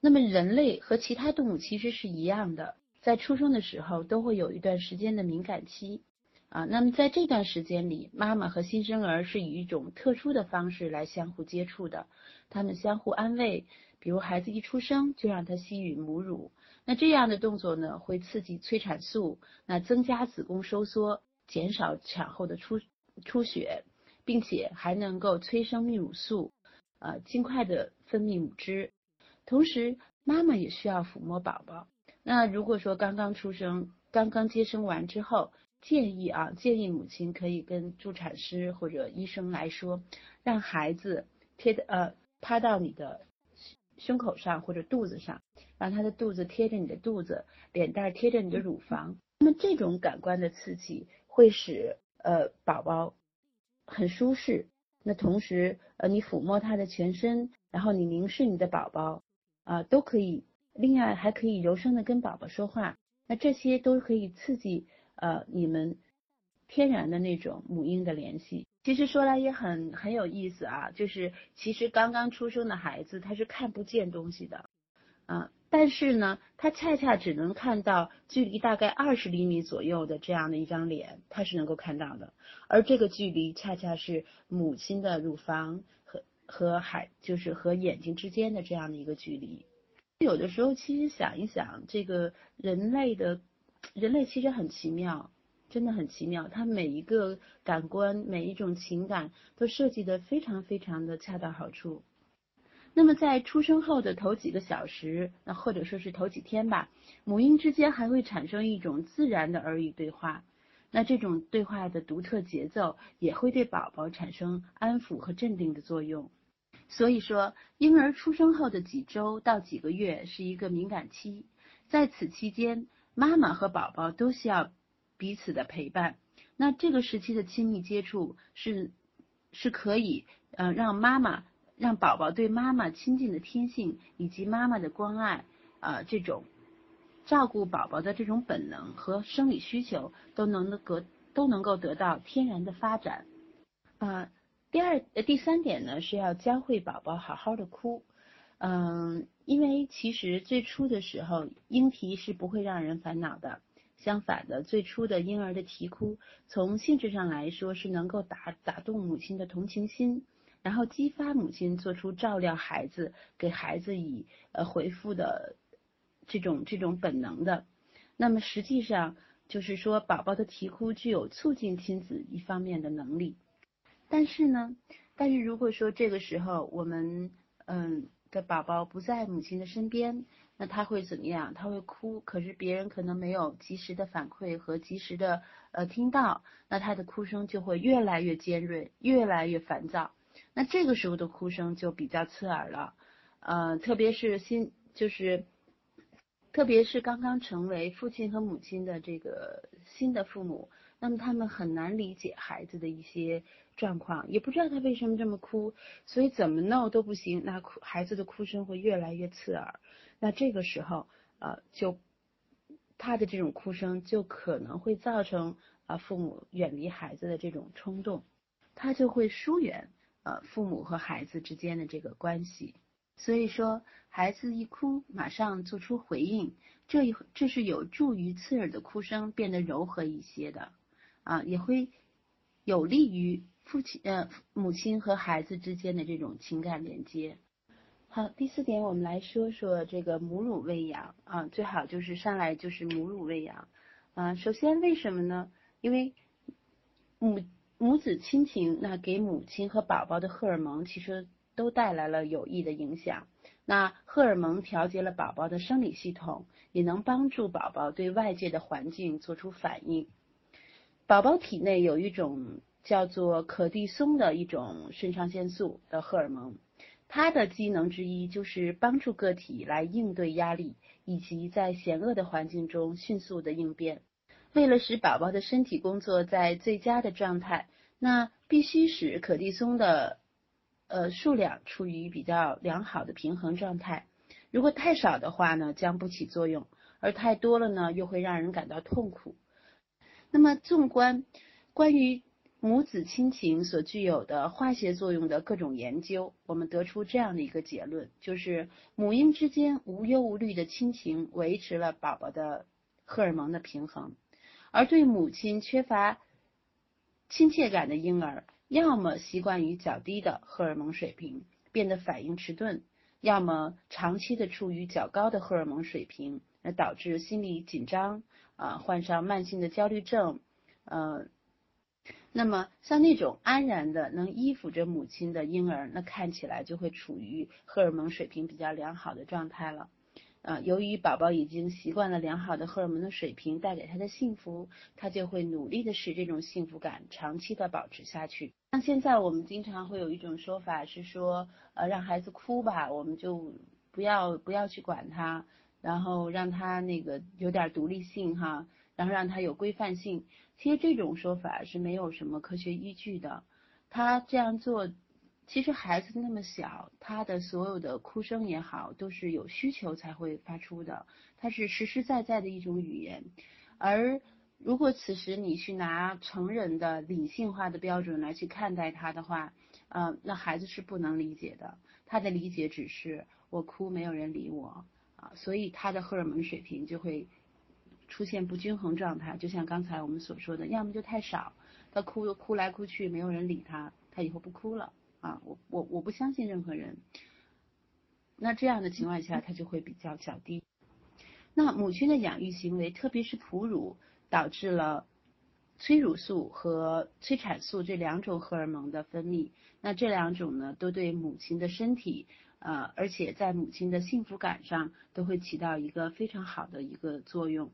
那么人类和其他动物其实是一样的，在出生的时候都会有一段时间的敏感期啊。那么在这段时间里，妈妈和新生儿是以一种特殊的方式来相互接触的，他们相互安慰，比如孩子一出生就让他吸吮母乳，那这样的动作呢会刺激催产素，那增加子宫收缩，减少产后的出出血，并且还能够催生泌乳素，呃，尽快的分泌母汁。同时，妈妈也需要抚摸宝宝。那如果说刚刚出生、刚刚接生完之后，建议啊，建议母亲可以跟助产师或者医生来说，让孩子贴的呃趴到你的胸口上或者肚子上，让他的肚子贴着你的肚子，脸蛋贴着你的乳房。那么这种感官的刺激会使呃宝宝很舒适。那同时呃你抚摸他的全身，然后你凝视你的宝宝。啊，都可以。另外还可以柔声的跟宝宝说话，那这些都可以刺激呃你们天然的那种母婴的联系。其实说来也很很有意思啊，就是其实刚刚出生的孩子他是看不见东西的，啊，但是呢，他恰恰只能看到距离大概二十厘米左右的这样的一张脸，他是能够看到的。而这个距离恰恰是母亲的乳房。和海就是和眼睛之间的这样的一个距离，有的时候其实想一想，这个人类的，人类其实很奇妙，真的很奇妙，它每一个感官，每一种情感都设计的非常非常的恰到好处。那么在出生后的头几个小时，那或者说是头几天吧，母婴之间还会产生一种自然的耳语对话，那这种对话的独特节奏也会对宝宝产生安抚和镇定的作用。所以说，婴儿出生后的几周到几个月是一个敏感期，在此期间，妈妈和宝宝都需要彼此的陪伴。那这个时期的亲密接触是是可以，呃，让妈妈让宝宝对妈妈亲近的天性以及妈妈的关爱，啊，这种照顾宝宝的这种本能和生理需求都能够都能够得到天然的发展，啊。第二呃第三点呢是要教会宝宝好好的哭，嗯，因为其实最初的时候婴啼是不会让人烦恼的，相反的，最初的婴儿的啼哭从性质上来说是能够打打动母亲的同情心，然后激发母亲做出照料孩子、给孩子以呃回复的这种这种本能的。那么实际上就是说，宝宝的啼哭具有促进亲子一方面的能力。但是呢，但是如果说这个时候我们嗯的宝宝不在母亲的身边，那他会怎么样？他会哭，可是别人可能没有及时的反馈和及时的呃听到，那他的哭声就会越来越尖锐，越来越烦躁。那这个时候的哭声就比较刺耳了，呃，特别是新就是，特别是刚刚成为父亲和母亲的这个新的父母。那么他们很难理解孩子的一些状况，也不知道他为什么这么哭，所以怎么闹都不行，那哭孩子的哭声会越来越刺耳。那这个时候，呃，就他的这种哭声就可能会造成啊父母远离孩子的这种冲动，他就会疏远呃父母和孩子之间的这个关系。所以说，孩子一哭，马上做出回应，这一这是有助于刺耳的哭声变得柔和一些的。啊，也会有利于父亲呃母亲和孩子之间的这种情感连接。好，第四点，我们来说说这个母乳喂养啊，最好就是上来就是母乳喂养啊。首先，为什么呢？因为母母子亲情，那给母亲和宝宝的荷尔蒙其实都带来了有益的影响。那荷尔蒙调节了宝宝的生理系统，也能帮助宝宝对外界的环境做出反应。宝宝体内有一种叫做可地松的一种肾上腺素的荷尔蒙，它的机能之一就是帮助个体来应对压力，以及在险恶的环境中迅速的应变。为了使宝宝的身体工作在最佳的状态，那必须使可地松的呃数量处于比较良好的平衡状态。如果太少的话呢，将不起作用；而太多了呢，又会让人感到痛苦。那么，纵观关于母子亲情所具有的化学作用的各种研究，我们得出这样的一个结论，就是母婴之间无忧无虑的亲情维持了宝宝的荷尔蒙的平衡，而对母亲缺乏亲切感的婴儿，要么习惯于较低的荷尔蒙水平，变得反应迟钝，要么长期的处于较高的荷尔蒙水平，那导致心理紧张，啊，患上慢性的焦虑症，呃。那么，像那种安然的能依附着母亲的婴儿，那看起来就会处于荷尔蒙水平比较良好的状态了。啊，由于宝宝已经习惯了良好的荷尔蒙的水平带给他的幸福，他就会努力的使这种幸福感长期的保持下去。像现在我们经常会有一种说法是说，呃，让孩子哭吧，我们就不要不要去管他，然后让他那个有点独立性哈。然后让他有规范性，其实这种说法是没有什么科学依据的。他这样做，其实孩子那么小，他的所有的哭声也好，都是有需求才会发出的，它是实实在在的一种语言。而如果此时你去拿成人的理性化的标准来去看待他的话，呃，那孩子是不能理解的。他的理解只是我哭没有人理我啊，所以他的荷尔蒙水平就会。出现不均衡状态，就像刚才我们所说的，要么就太少，他哭哭来哭去，没有人理他，他以后不哭了啊！我我我不相信任何人。那这样的情况下，他就会比较较低。那母亲的养育行为，特别是哺乳，导致了催乳素和催产素这两种荷尔蒙的分泌。那这两种呢，都对母亲的身体。呃，而且在母亲的幸福感上都会起到一个非常好的一个作用。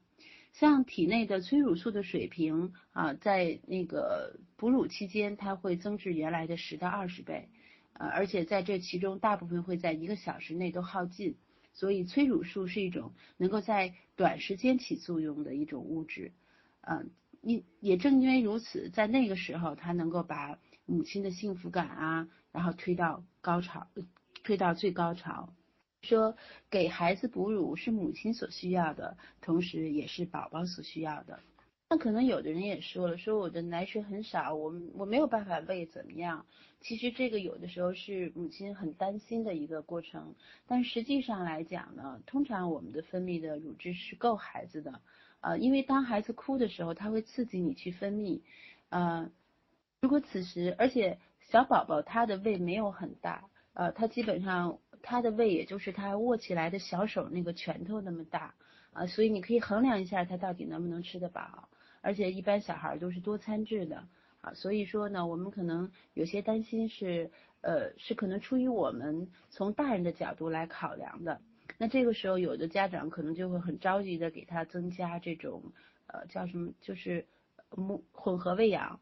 像体内的催乳素的水平啊，在那个哺乳期间，它会增至原来的十到二十倍，呃，而且在这其中大部分会在一个小时内都耗尽。所以催乳素是一种能够在短时间起作用的一种物质。嗯，你也正因为如此，在那个时候，它能够把母亲的幸福感啊，然后推到高潮。推到最高潮，说给孩子哺乳是母亲所需要的，同时也是宝宝所需要的。那可能有的人也说了，说我的奶水很少，我我没有办法喂，怎么样？其实这个有的时候是母亲很担心的一个过程。但实际上来讲呢，通常我们的分泌的乳汁是够孩子的，呃，因为当孩子哭的时候，它会刺激你去分泌，呃，如果此时，而且小宝宝他的胃没有很大。呃，他基本上他的胃也就是他握起来的小手那个拳头那么大，啊，所以你可以衡量一下他到底能不能吃得饱。而且一般小孩都是多餐制的，啊，所以说呢，我们可能有些担心是，呃，是可能出于我们从大人的角度来考量的。那这个时候有的家长可能就会很着急的给他增加这种，呃，叫什么，就是母混合喂养。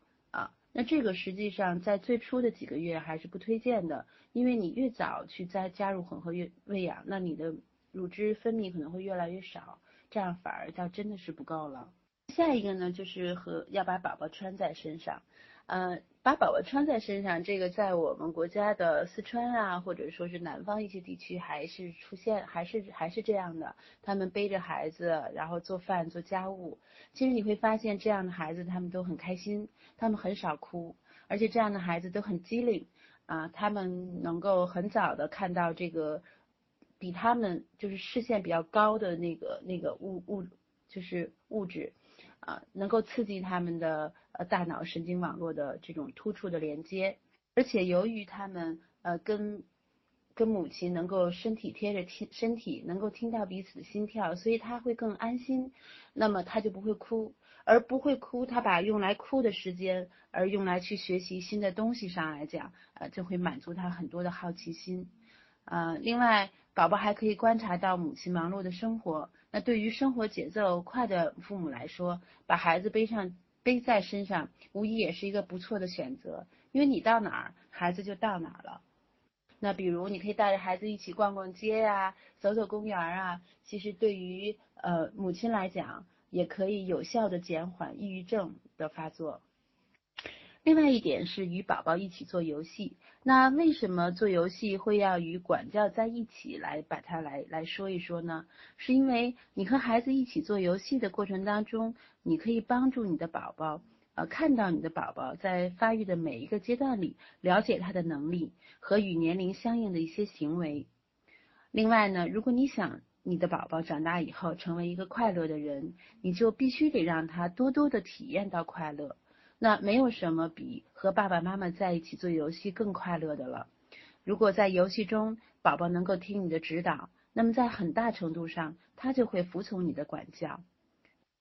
那这个实际上在最初的几个月还是不推荐的，因为你越早去再加入混合月喂养，那你的乳汁分泌可能会越来越少，这样反而倒真的是不够了。下一个呢，就是和要把宝宝穿在身上。呃，把宝宝穿在身上，这个在我们国家的四川啊，或者说是南方一些地区，还是出现，还是还是这样的。他们背着孩子，然后做饭做家务。其实你会发现，这样的孩子他们都很开心，他们很少哭，而且这样的孩子都很机灵啊。他们能够很早的看到这个比他们就是视线比较高的那个那个物物就是物质。啊，能够刺激他们的呃大脑神经网络的这种突触的连接，而且由于他们呃跟跟母亲能够身体贴着听身体，能够听到彼此的心跳，所以他会更安心，那么他就不会哭，而不会哭，他把用来哭的时间而用来去学习新的东西上来讲，呃就会满足他很多的好奇心，呃，另外宝宝还可以观察到母亲忙碌的生活。那对于生活节奏快的父母来说，把孩子背上背在身上，无疑也是一个不错的选择。因为你到哪儿，孩子就到哪儿了。那比如你可以带着孩子一起逛逛街呀，走走公园啊。其实对于呃母亲来讲，也可以有效的减缓抑郁症的发作。另外一点是与宝宝一起做游戏。那为什么做游戏会要与管教在一起来把它来来说一说呢？是因为你和孩子一起做游戏的过程当中，你可以帮助你的宝宝呃看到你的宝宝在发育的每一个阶段里，了解他的能力和与年龄相应的一些行为。另外呢，如果你想你的宝宝长大以后成为一个快乐的人，你就必须得让他多多的体验到快乐。那没有什么比和爸爸妈妈在一起做游戏更快乐的了。如果在游戏中宝宝能够听你的指导，那么在很大程度上他就会服从你的管教。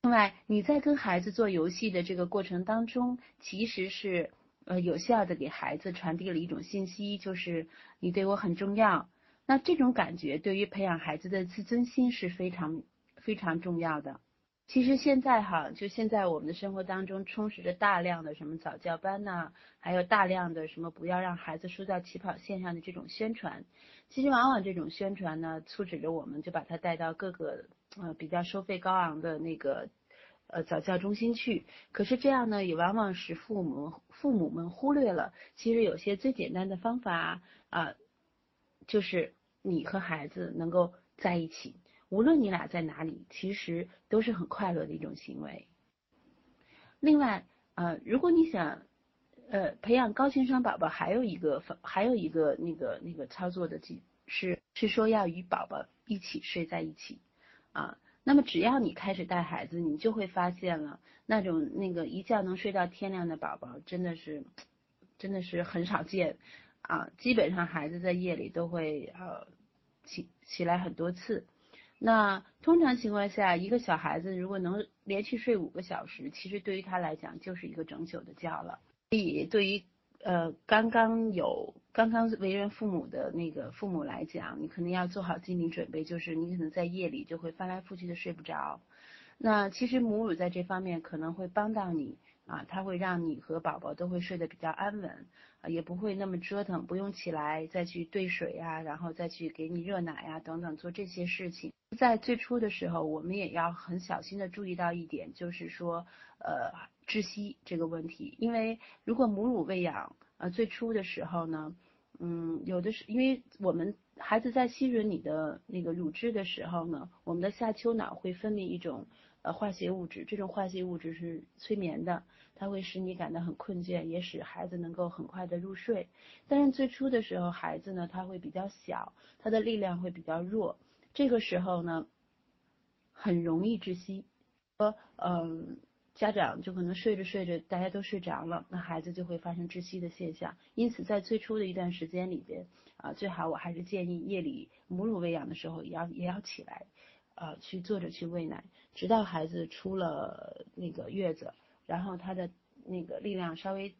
另外，你在跟孩子做游戏的这个过程当中，其实是呃有效的给孩子传递了一种信息，就是你对我很重要。那这种感觉对于培养孩子的自尊心是非常非常重要的。其实现在哈，就现在我们的生活当中充斥着大量的什么早教班呐，还有大量的什么不要让孩子输在起跑线上的这种宣传。其实往往这种宣传呢，促使着我们就把他带到各个呃比较收费高昂的那个呃早教中心去。可是这样呢，也往往使父母父母们忽略了，其实有些最简单的方法啊，就是你和孩子能够在一起。无论你俩在哪里，其实都是很快乐的一种行为。另外，呃，如果你想，呃，培养高情商宝宝，还有一个方，还有一个那个那个操作的技是是说要与宝宝一起睡在一起啊。那么只要你开始带孩子，你就会发现了那种那个一觉能睡到天亮的宝宝，真的是真的是很少见啊。基本上孩子在夜里都会呃起起来很多次。那通常情况下，一个小孩子如果能连续睡五个小时，其实对于他来讲就是一个整宿的觉了。所以对于呃刚刚有刚刚为人父母的那个父母来讲，你可能要做好心理准备，就是你可能在夜里就会翻来覆去的睡不着。那其实母乳在这方面可能会帮到你啊，它会让你和宝宝都会睡得比较安稳。啊，也不会那么折腾，不用起来再去兑水呀，然后再去给你热奶呀，等等做这些事情。在最初的时候，我们也要很小心的注意到一点，就是说，呃，窒息这个问题。因为如果母乳喂养，呃，最初的时候呢，嗯，有的是，因为我们孩子在吸吮你的那个乳汁的时候呢，我们的下丘脑会分泌一种呃化学物质，这种化学物质是催眠的。它会使你感到很困倦，也使孩子能够很快的入睡。但是最初的时候，孩子呢他会比较小，他的力量会比较弱，这个时候呢很容易窒息。说，嗯，家长就可能睡着睡着，大家都睡着了，那孩子就会发生窒息的现象。因此，在最初的一段时间里边，啊，最好我还是建议夜里母乳喂养的时候也要也要起来，呃，去坐着去喂奶，直到孩子出了那个月子。然后他的那个力量稍微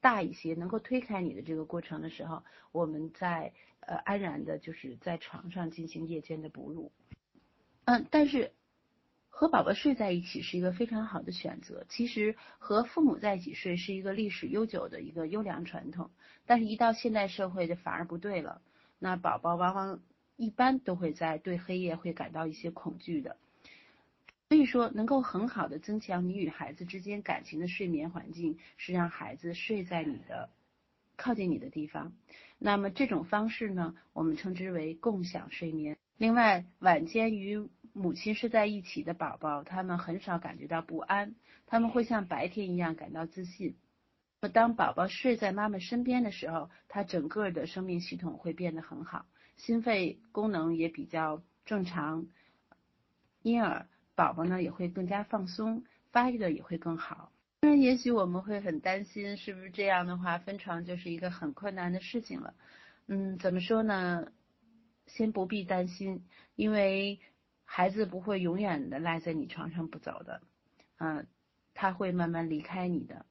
大一些，能够推开你的这个过程的时候，我们在呃安然的就是在床上进行夜间的哺乳。嗯，但是和宝宝睡在一起是一个非常好的选择。其实和父母在一起睡是一个历史悠久的一个优良传统，但是一到现代社会就反而不对了。那宝宝往往一般都会在对黑夜会感到一些恐惧的。所以说，能够很好的增强你与孩子之间感情的睡眠环境，是让孩子睡在你的靠近你的地方。那么这种方式呢，我们称之为共享睡眠。另外，晚间与母亲睡在一起的宝宝，他们很少感觉到不安，他们会像白天一样感到自信。当宝宝睡在妈妈身边的时候，他整个的生命系统会变得很好，心肺功能也比较正常，因而。宝宝呢也会更加放松，发育的也会更好。当然，也许我们会很担心，是不是这样的话分床就是一个很困难的事情了？嗯，怎么说呢？先不必担心，因为孩子不会永远的赖在你床上不走的，嗯，他会慢慢离开你的。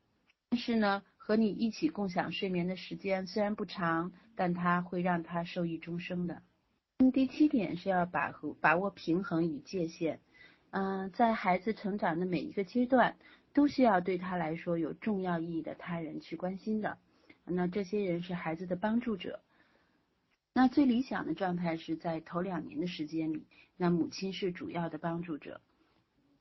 但是呢，和你一起共享睡眠的时间虽然不长，但他会让他受益终生的。第七点是要把握把握平衡与界限。嗯，在孩子成长的每一个阶段，都需要对他来说有重要意义的他人去关心的。那这些人是孩子的帮助者。那最理想的状态是在头两年的时间里，那母亲是主要的帮助者。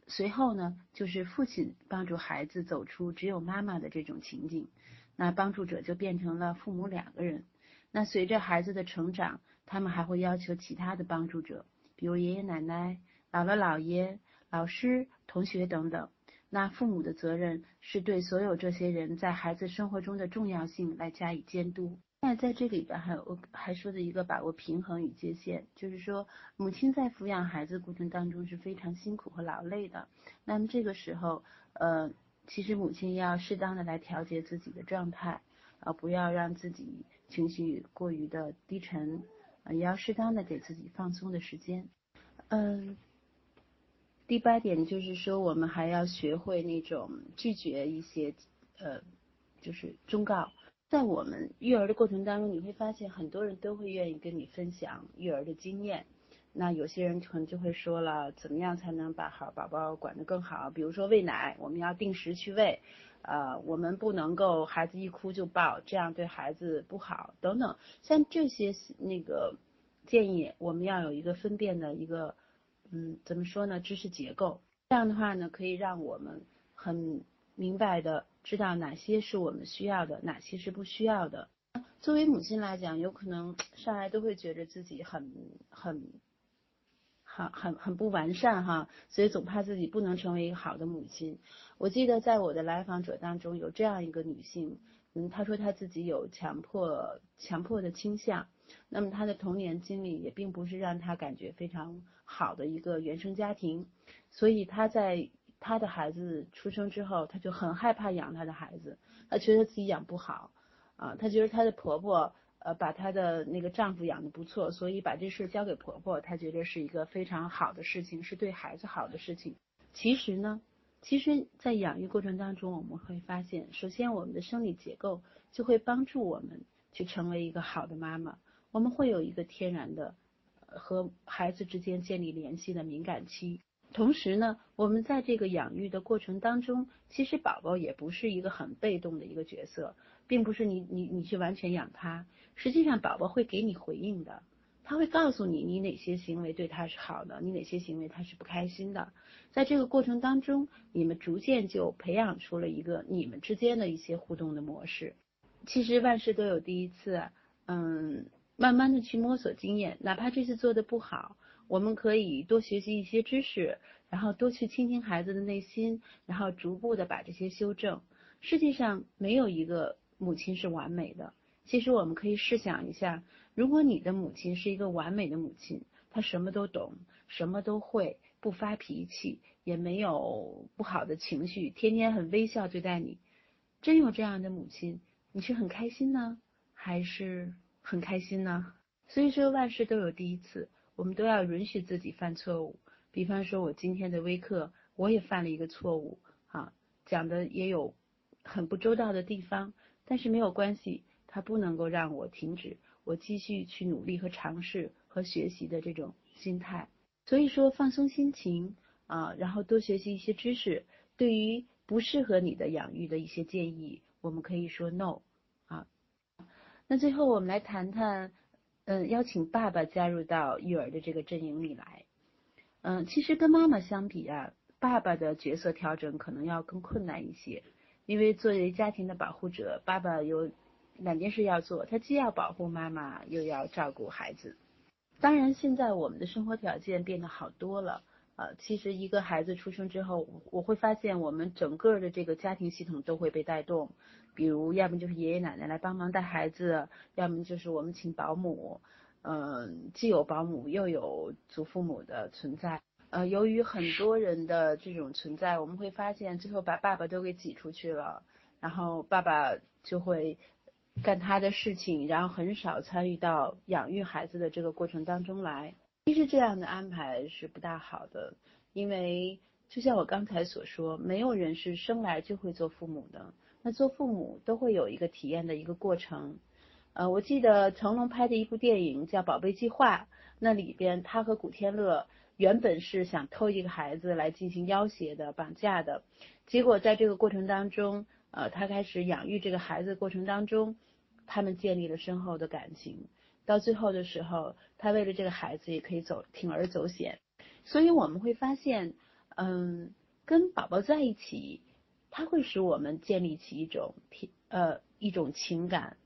随后呢，就是父亲帮助孩子走出只有妈妈的这种情景，那帮助者就变成了父母两个人。那随着孩子的成长，他们还会要求其他的帮助者，比如爷爷奶奶。姥姥、姥爷、老师、同学等等，那父母的责任是对所有这些人在孩子生活中的重要性来加以监督。那在这里边还有还说的一个把握平衡与界限，就是说母亲在抚养孩子过程当中是非常辛苦和劳累的。那么这个时候，呃，其实母亲要适当的来调节自己的状态，啊，不要让自己情绪过于的低沉，也要适当的给自己放松的时间。嗯，第八点就是说，我们还要学会那种拒绝一些呃，就是忠告。在我们育儿的过程当中，你会发现很多人都会愿意跟你分享育儿的经验。那有些人可能就会说了，怎么样才能把好宝宝管得更好？比如说喂奶，我们要定时去喂，呃，我们不能够孩子一哭就抱，这样对孩子不好，等等。像这些那个建议，我们要有一个分辨的一个，嗯，怎么说呢？知识结构，这样的话呢，可以让我们很明白的。知道哪些是我们需要的，哪些是不需要的。作为母亲来讲，有可能上来都会觉得自己很很很很很不完善哈，所以总怕自己不能成为一个好的母亲。我记得在我的来访者当中有这样一个女性，嗯，她说她自己有强迫强迫的倾向，那么她的童年经历也并不是让她感觉非常好的一个原生家庭，所以她在。她的孩子出生之后，她就很害怕养她的孩子，她觉得自己养不好，啊，她觉得她的婆婆呃把她的那个丈夫养的不错，所以把这事交给婆婆，她觉得是一个非常好的事情，是对孩子好的事情。其实呢，其实，在养育过程当中，我们会发现，首先我们的生理结构就会帮助我们去成为一个好的妈妈，我们会有一个天然的和孩子之间建立联系的敏感期。同时呢，我们在这个养育的过程当中，其实宝宝也不是一个很被动的一个角色，并不是你你你去完全养他，实际上宝宝会给你回应的，他会告诉你你哪些行为对他是好的，你哪些行为他是不开心的，在这个过程当中，你们逐渐就培养出了一个你们之间的一些互动的模式。其实万事都有第一次，嗯，慢慢的去摸索经验，哪怕这次做的不好。我们可以多学习一些知识，然后多去倾听孩子的内心，然后逐步的把这些修正。世界上没有一个母亲是完美的。其实我们可以试想一下，如果你的母亲是一个完美的母亲，她什么都懂，什么都会，不发脾气，也没有不好的情绪，天天很微笑对待你，真有这样的母亲，你是很开心呢，还是很开心呢？所以说万事都有第一次。我们都要允许自己犯错误，比方说，我今天的微课，我也犯了一个错误，啊，讲的也有很不周到的地方，但是没有关系，它不能够让我停止我继续去努力和尝试和学习的这种心态。所以说，放松心情啊，然后多学习一些知识，对于不适合你的养育的一些建议，我们可以说 no。那最后我们来谈谈。嗯，邀请爸爸加入到育儿的这个阵营里来。嗯，其实跟妈妈相比啊，爸爸的角色调整可能要更困难一些，因为作为家庭的保护者，爸爸有两件事要做，他既要保护妈妈，又要照顾孩子。当然，现在我们的生活条件变得好多了。呃，其实一个孩子出生之后，我会发现我们整个的这个家庭系统都会被带动，比如要么就是爷爷奶奶来帮忙带孩子，要么就是我们请保姆，嗯，既有保姆又有祖父母的存在。呃，由于很多人的这种存在，我们会发现最后把爸爸都给挤出去了，然后爸爸就会干他的事情，然后很少参与到养育孩子的这个过程当中来。其实这样的安排是不大好的，因为就像我刚才所说，没有人是生来就会做父母的。那做父母都会有一个体验的一个过程。呃，我记得成龙拍的一部电影叫《宝贝计划》，那里边他和古天乐原本是想偷一个孩子来进行要挟的、绑架的，结果在这个过程当中，呃，他开始养育这个孩子过程当中，他们建立了深厚的感情。到最后的时候，他为了这个孩子也可以走铤而走险，所以我们会发现，嗯，跟宝宝在一起，他会使我们建立起一种呃一种情感，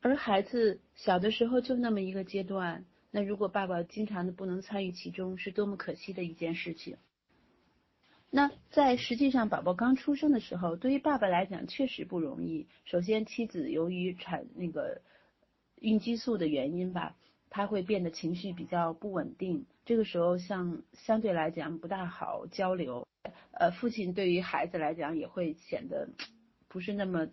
而孩子小的时候就那么一个阶段，那如果爸爸经常的不能参与其中，是多么可惜的一件事情。那在实际上，宝宝刚出生的时候，对于爸爸来讲确实不容易。首先，妻子由于产那个孕激素的原因吧，他会变得情绪比较不稳定。这个时候，像相对来讲不大好交流。呃，父亲对于孩子来讲也会显得不是那么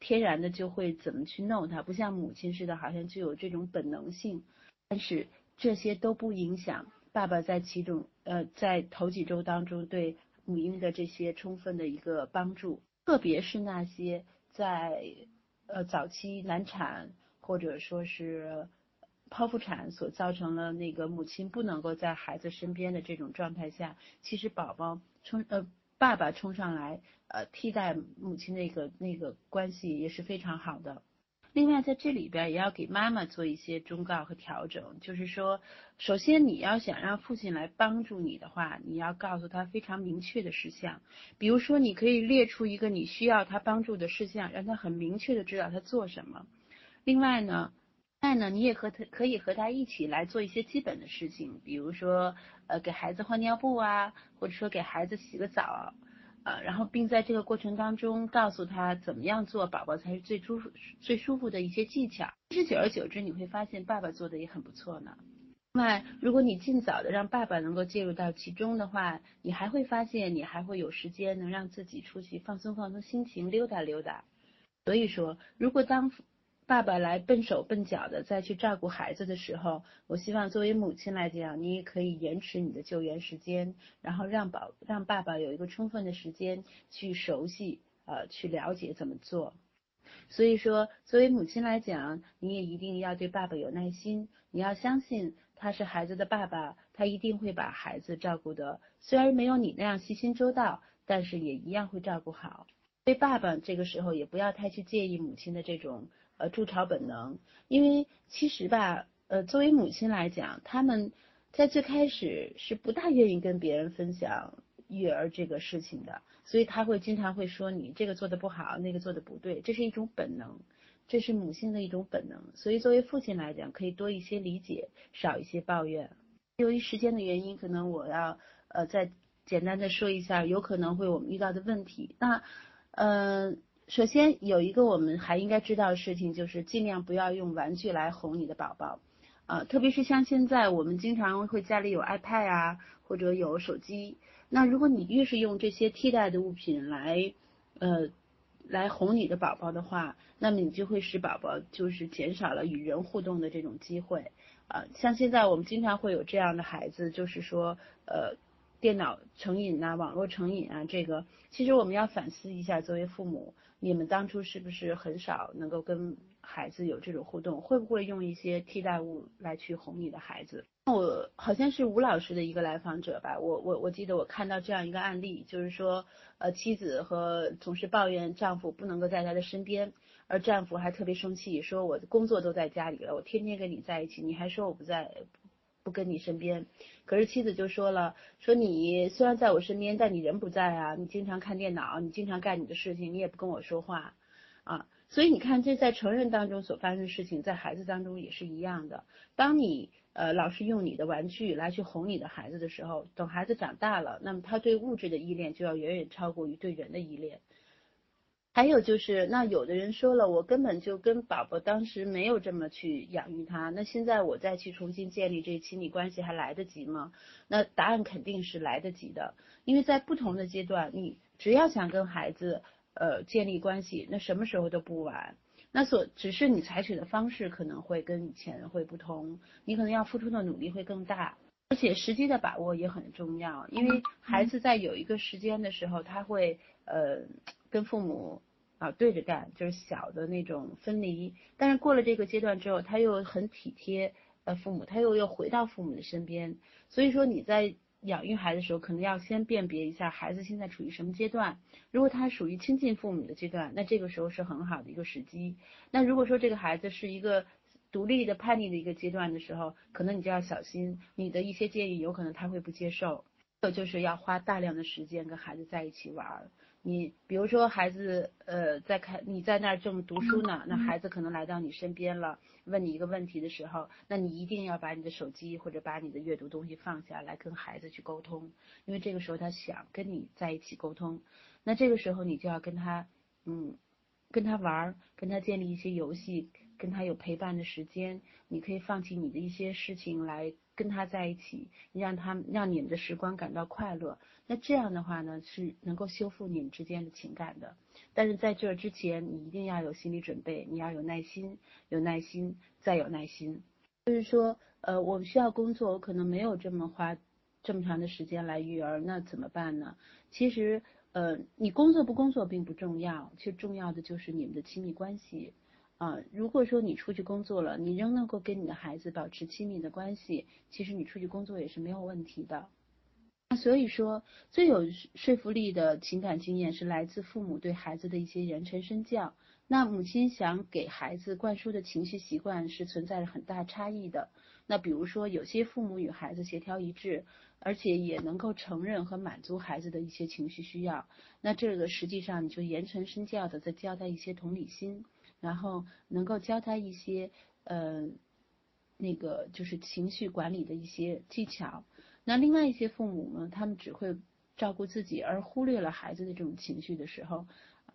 天然的就会怎么去弄他，不像母亲似的，好像就有这种本能性。但是这些都不影响爸爸在其中呃在头几周当中对。母婴的这些充分的一个帮助，特别是那些在呃早期难产或者说是剖腹产所造成了那个母亲不能够在孩子身边的这种状态下，其实宝宝冲呃爸爸冲上来呃替代母亲那个那个关系也是非常好的。另外，在这里边也要给妈妈做一些忠告和调整，就是说，首先你要想让父亲来帮助你的话，你要告诉他非常明确的事项，比如说，你可以列出一个你需要他帮助的事项，让他很明确的知道他做什么。另外呢，另外呢，你也和他可以和他一起来做一些基本的事情，比如说，呃，给孩子换尿布啊，或者说给孩子洗个澡。呃，然后并在这个过程当中告诉他怎么样做宝宝才是最舒服、最舒服的一些技巧。其实久而久之，你会发现爸爸做的也很不错呢。另外，如果你尽早的让爸爸能够介入到其中的话，你还会发现你还会有时间能让自己出去放松放松心情，溜达溜达。所以说，如果当爸爸来笨手笨脚的再去照顾孩子的时候，我希望作为母亲来讲，你也可以延迟你的救援时间，然后让宝让爸爸有一个充分的时间去熟悉呃去了解怎么做。所以说，作为母亲来讲，你也一定要对爸爸有耐心，你要相信他是孩子的爸爸，他一定会把孩子照顾的虽然没有你那样细心周到，但是也一样会照顾好。对爸爸这个时候也不要太去介意母亲的这种。呃，筑巢本能，因为其实吧，呃，作为母亲来讲，他们在最开始是不大愿意跟别人分享育儿这个事情的，所以他会经常会说你这个做的不好，那个做的不对，这是一种本能，这是母性的一种本能。所以作为父亲来讲，可以多一些理解，少一些抱怨。由于时间的原因，可能我要呃再简单的说一下，有可能会我们遇到的问题。那，嗯。首先有一个我们还应该知道的事情，就是尽量不要用玩具来哄你的宝宝，啊，特别是像现在我们经常会家里有 iPad 啊，或者有手机，那如果你越是用这些替代的物品来，呃，来哄你的宝宝的话，那么你就会使宝宝就是减少了与人互动的这种机会，啊，像现在我们经常会有这样的孩子，就是说，呃，电脑成瘾啊，网络成瘾啊，这个其实我们要反思一下，作为父母。你们当初是不是很少能够跟孩子有这种互动？会不会用一些替代物来去哄你的孩子？我好像是吴老师的一个来访者吧，我我我记得我看到这样一个案例，就是说，呃，妻子和总是抱怨丈夫不能够在她的身边，而丈夫还特别生气，说我工作都在家里了，我天天跟你在一起，你还说我不在。不跟你身边，可是妻子就说了，说你虽然在我身边，但你人不在啊，你经常看电脑，你经常干你的事情，你也不跟我说话，啊，所以你看这在成人当中所发生的事情，在孩子当中也是一样的。当你呃老是用你的玩具来去哄你的孩子的时候，等孩子长大了，那么他对物质的依恋就要远远超过于对人的依恋。还有就是，那有的人说了，我根本就跟宝宝当时没有这么去养育他，那现在我再去重新建立这亲密关系还来得及吗？那答案肯定是来得及的，因为在不同的阶段，你只要想跟孩子呃建立关系，那什么时候都不晚。那所只是你采取的方式可能会跟以前会不同，你可能要付出的努力会更大，而且时机的把握也很重要，因为孩子在有一个时间的时候，他会呃跟父母。啊，对着干就是小的那种分离，但是过了这个阶段之后，他又很体贴呃父母，他又又回到父母的身边。所以说你在养育孩子的时候，可能要先辨别一下孩子现在处于什么阶段。如果他属于亲近父母的阶段，那这个时候是很好的一个时机。那如果说这个孩子是一个独立的叛逆的一个阶段的时候，可能你就要小心，你的一些建议有可能他会不接受。这就是要花大量的时间跟孩子在一起玩。你比如说孩子呃在看你在那儿正读书呢，那孩子可能来到你身边了，问你一个问题的时候，那你一定要把你的手机或者把你的阅读东西放下来跟孩子去沟通，因为这个时候他想跟你在一起沟通，那这个时候你就要跟他嗯跟他玩儿，跟他建立一些游戏，跟他有陪伴的时间，你可以放弃你的一些事情来。跟他在一起，让他让你们的时光感到快乐，那这样的话呢，是能够修复你们之间的情感的。但是在这之前，你一定要有心理准备，你要有耐心，有耐心，再有耐心。就是说，呃，我们需要工作，我可能没有这么花这么长的时间来育儿，那怎么办呢？其实，呃，你工作不工作并不重要，其实重要的就是你们的亲密关系。啊，如果说你出去工作了，你仍能够跟你的孩子保持亲密的关系，其实你出去工作也是没有问题的。那所以说，最有说服力的情感经验是来自父母对孩子的一些言传身教。那母亲想给孩子灌输的情绪习惯是存在着很大差异的。那比如说，有些父母与孩子协调一致，而且也能够承认和满足孩子的一些情绪需要，那这个实际上你就言传身教的在教他一些同理心。然后能够教他一些呃那个就是情绪管理的一些技巧。那另外一些父母呢，他们只会照顾自己，而忽略了孩子的这种情绪的时候，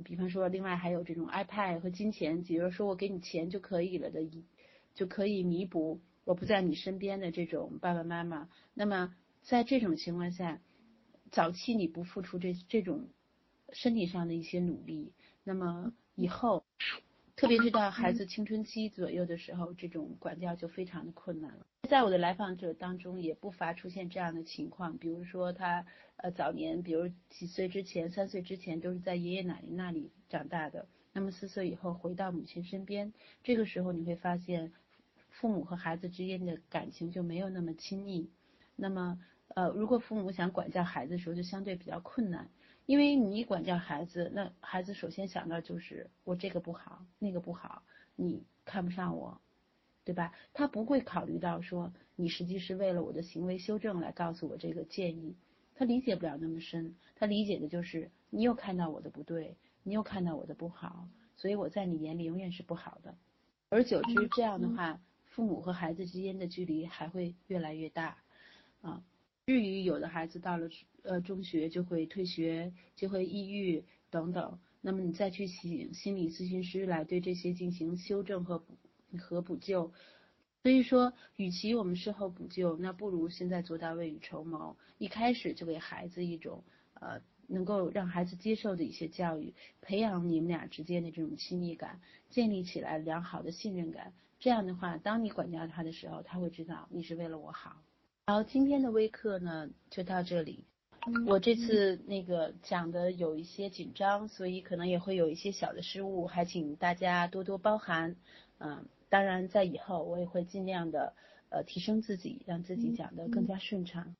比方说，另外还有这种 iPad 和金钱，比如说我给你钱就可以了的，就可以弥补我不在你身边的这种爸爸妈妈。那么在这种情况下，早期你不付出这这种身体上的一些努力，那么以后。特别是到孩子青春期左右的时候，这种管教就非常的困难了。在我的来访者当中，也不乏出现这样的情况，比如说他呃早年，比如几岁之前，三岁之前都是在爷爷奶奶那里长大的，那么四岁以后回到母亲身边，这个时候你会发现，父母和孩子之间的感情就没有那么亲密。那么呃，如果父母想管教孩子的时候，就相对比较困难。因为你管教孩子，那孩子首先想到就是我这个不好，那个不好，你看不上我，对吧？他不会考虑到说你实际是为了我的行为修正来告诉我这个建议，他理解不了那么深，他理解的就是你又看到我的不对，你又看到我的不好，所以我在你眼里永远是不好的。而久之这样的话，父母和孩子之间的距离还会越来越大，啊。至于有的孩子到了呃中学就会退学，就会抑郁等等，那么你再去请心理咨询师来对这些进行修正和和补救。所以说，与其我们事后补救，那不如现在做到未雨绸缪，一开始就给孩子一种呃能够让孩子接受的一些教育，培养你们俩之间的这种亲密感，建立起来良好的信任感。这样的话，当你管教他的时候，他会知道你是为了我好。好，今天的微课呢就到这里。我这次那个讲的有一些紧张，所以可能也会有一些小的失误，还请大家多多包涵。嗯，当然在以后我也会尽量的呃提升自己，让自己讲的更加顺畅。